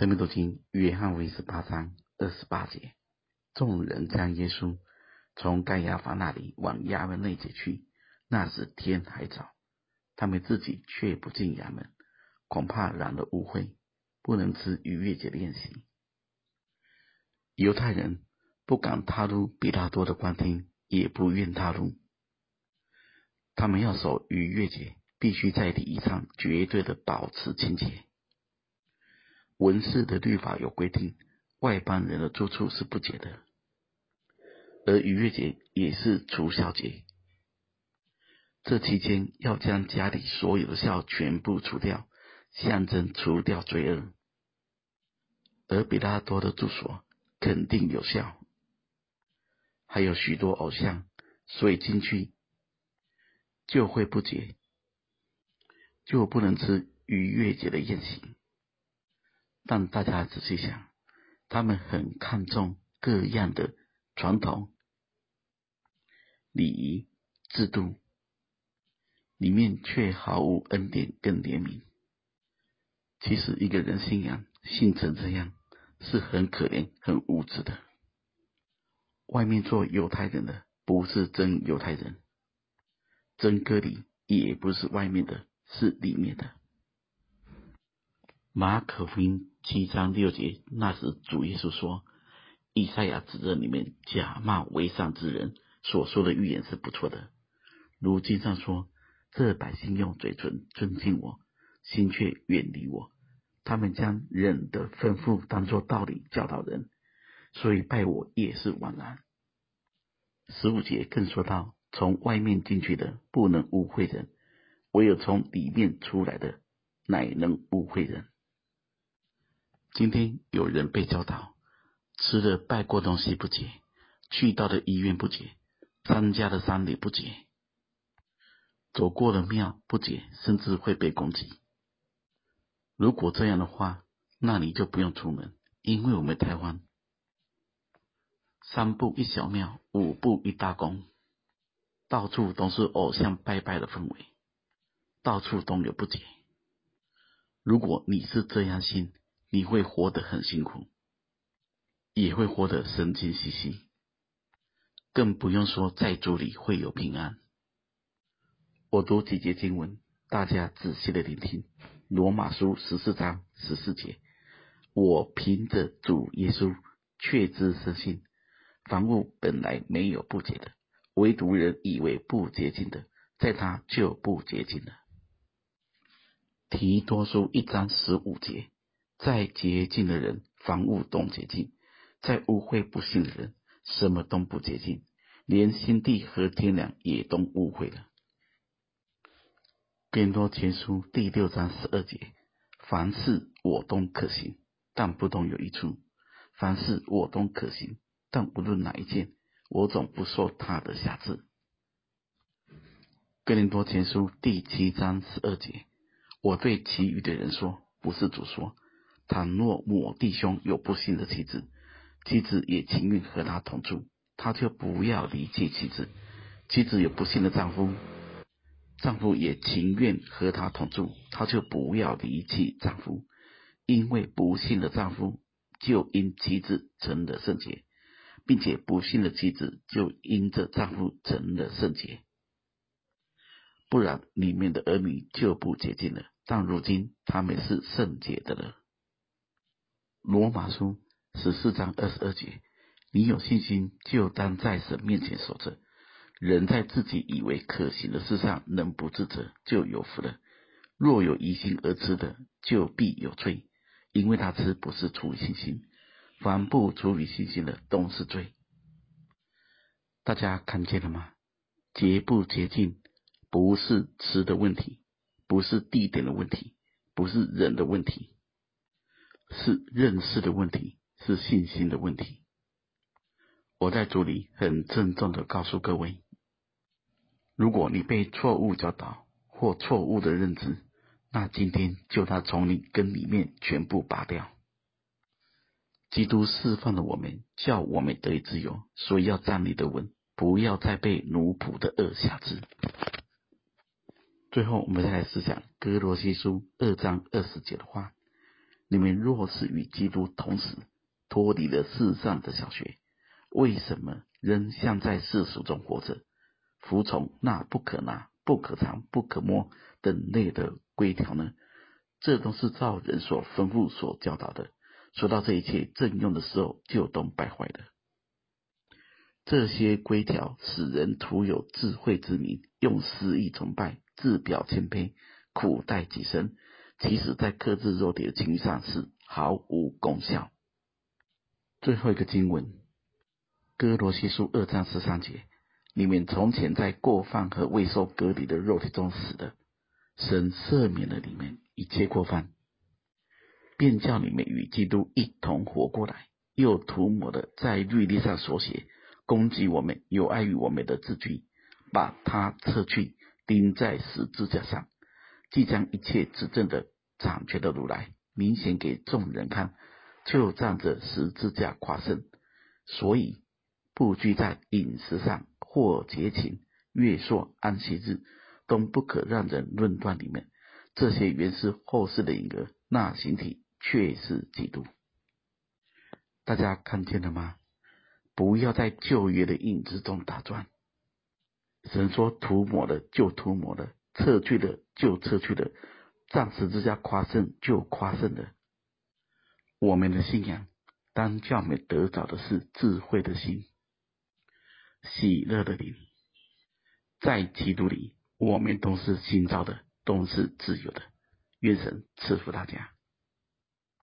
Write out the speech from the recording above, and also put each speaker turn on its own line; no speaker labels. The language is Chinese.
生命读经约翰福音十八章二十八节，众人将耶稣从该亚法那里往衙门内解去。那时天还早，他们自己却不进衙门，恐怕染了污秽，不能吃逾越节的宴席。犹太人不敢踏入比拉多的官厅，也不愿踏入。他们要守逾越节，必须在礼仪上绝对的保持清洁。文士的律法有规定，外邦人的住处是不洁的，而逾越节也是除孝节。这期间要将家里所有的孝全部除掉，象征除掉罪恶。而彼拉多的住所肯定有效，还有许多偶像，所以进去就会不洁，就不能吃逾越节的宴席。但大家仔细想，他们很看重各样的传统、礼仪、制度，里面却毫无恩典跟怜悯。其实一个人信仰信成这样，是很可怜、很无知的。外面做犹太人的不是真犹太人，真割礼也不是外面的，是里面的。马可福音。七章六节，那时主耶稣说：“以赛亚指着你们假冒为善之人所说的预言是不错的。如经上说，这百姓用嘴唇尊敬我，心却远离我。他们将人的吩咐当作道理教导人，所以拜我也是枉然。”十五节更说到：“从外面进去的不能污秽人，唯有从里面出来的，乃能污秽人。”今天有人被教导，吃了拜过东西不洁，去到的医院不洁，参加的丧礼不洁，走过的庙不洁，甚至会被攻击。如果这样的话，那你就不用出门，因为我们台湾三步一小庙，五步一大宫，到处都是偶像拜拜的氛围，到处都有不洁。如果你是这样信，你会活得很辛苦，也会活得神经兮兮，更不用说在主里会有平安。我读几节经文，大家仔细的聆听。罗马书十四章十四节，我凭着主耶稣确知深信，凡物本来没有不洁的，唯独人以为不洁净的，在他就不洁净了。提多书一章十五节。在洁净的人，凡物都洁净；在污秽不信的人，什么都不洁净，连心地和天良也都污秽了。更多前书第六章十二节：凡事我都可行，但不都有一处；凡事我都可行，但无论哪一件，我总不受他的挟制。哥林多前书第七章十二节：我对其余的人说，不是主说。倘若某弟兄有不幸的妻子，妻子也情愿和他同住，他就不要离弃妻子；妻子有不幸的丈夫，丈夫也情愿和他同住，他就不要离弃丈夫。因为不幸的丈夫就因妻子成了圣洁，并且不幸的妻子就因着丈夫成了圣洁。不然，里面的儿女就不洁净了，但如今他们是圣洁的了。罗马书十四章二十二节：你有信心，就当在神面前守着。人在自己以为可行的事上能不自责，就有福了。若有疑心而吃的，就必有罪，因为他吃不是出于信心。凡不出于信心的，都是罪。大家看见了吗？洁不洁净，不是吃的问题，不是地点的问题，不是人的问题。是认识的问题，是信心的问题。我在主里很郑重的告诉各位：如果你被错误教导或错误的认知，那今天就他从你根里面全部拔掉。基督释放了我们，叫我们得以自由，所以要站立得稳，不要再被奴仆的轭挟制。最后，我们再来思想哥罗西书二章二十节的话。你们若是与基督同死，脱离了世上的小学，为什么仍像在世俗中活着，服从那不可拿、不可尝、不可摸等类的规条呢？这都是照人所吩咐、所教导的。说到这一切正用的时候，就都败坏了。这些规条使人徒有智慧之名，用私意崇拜，自表谦卑，苦待己身，其实在克制肉体的情欲上是毫无功效。最后一个经文，歌罗西书二章十三节：你们从前在过犯和未受隔离的肉体中死的，神赦免了你们一切过犯，便叫你们与基督一同活过来，又涂抹了在律例上所写。攻击我们、有碍于我们的字句，把它撤去，钉在十字架上，即将一切执政的、掌权的如来明显给众人看，就仗着十字架夸胜。所以不拘在饮食上或节期、月朔、安息日，都不可让人论断里面。这些原是后世的影儿，那形体却是基督。大家看见了吗？不要在旧约的影子中打转。神说涂抹的就涂抹了，撤去的就撤去的，暂时之下夸胜就夸胜的。我们的信仰当叫我们得着的是智慧的心、喜乐的灵。在基督里，我们都是新造的，都是自由的。愿神赐福大家。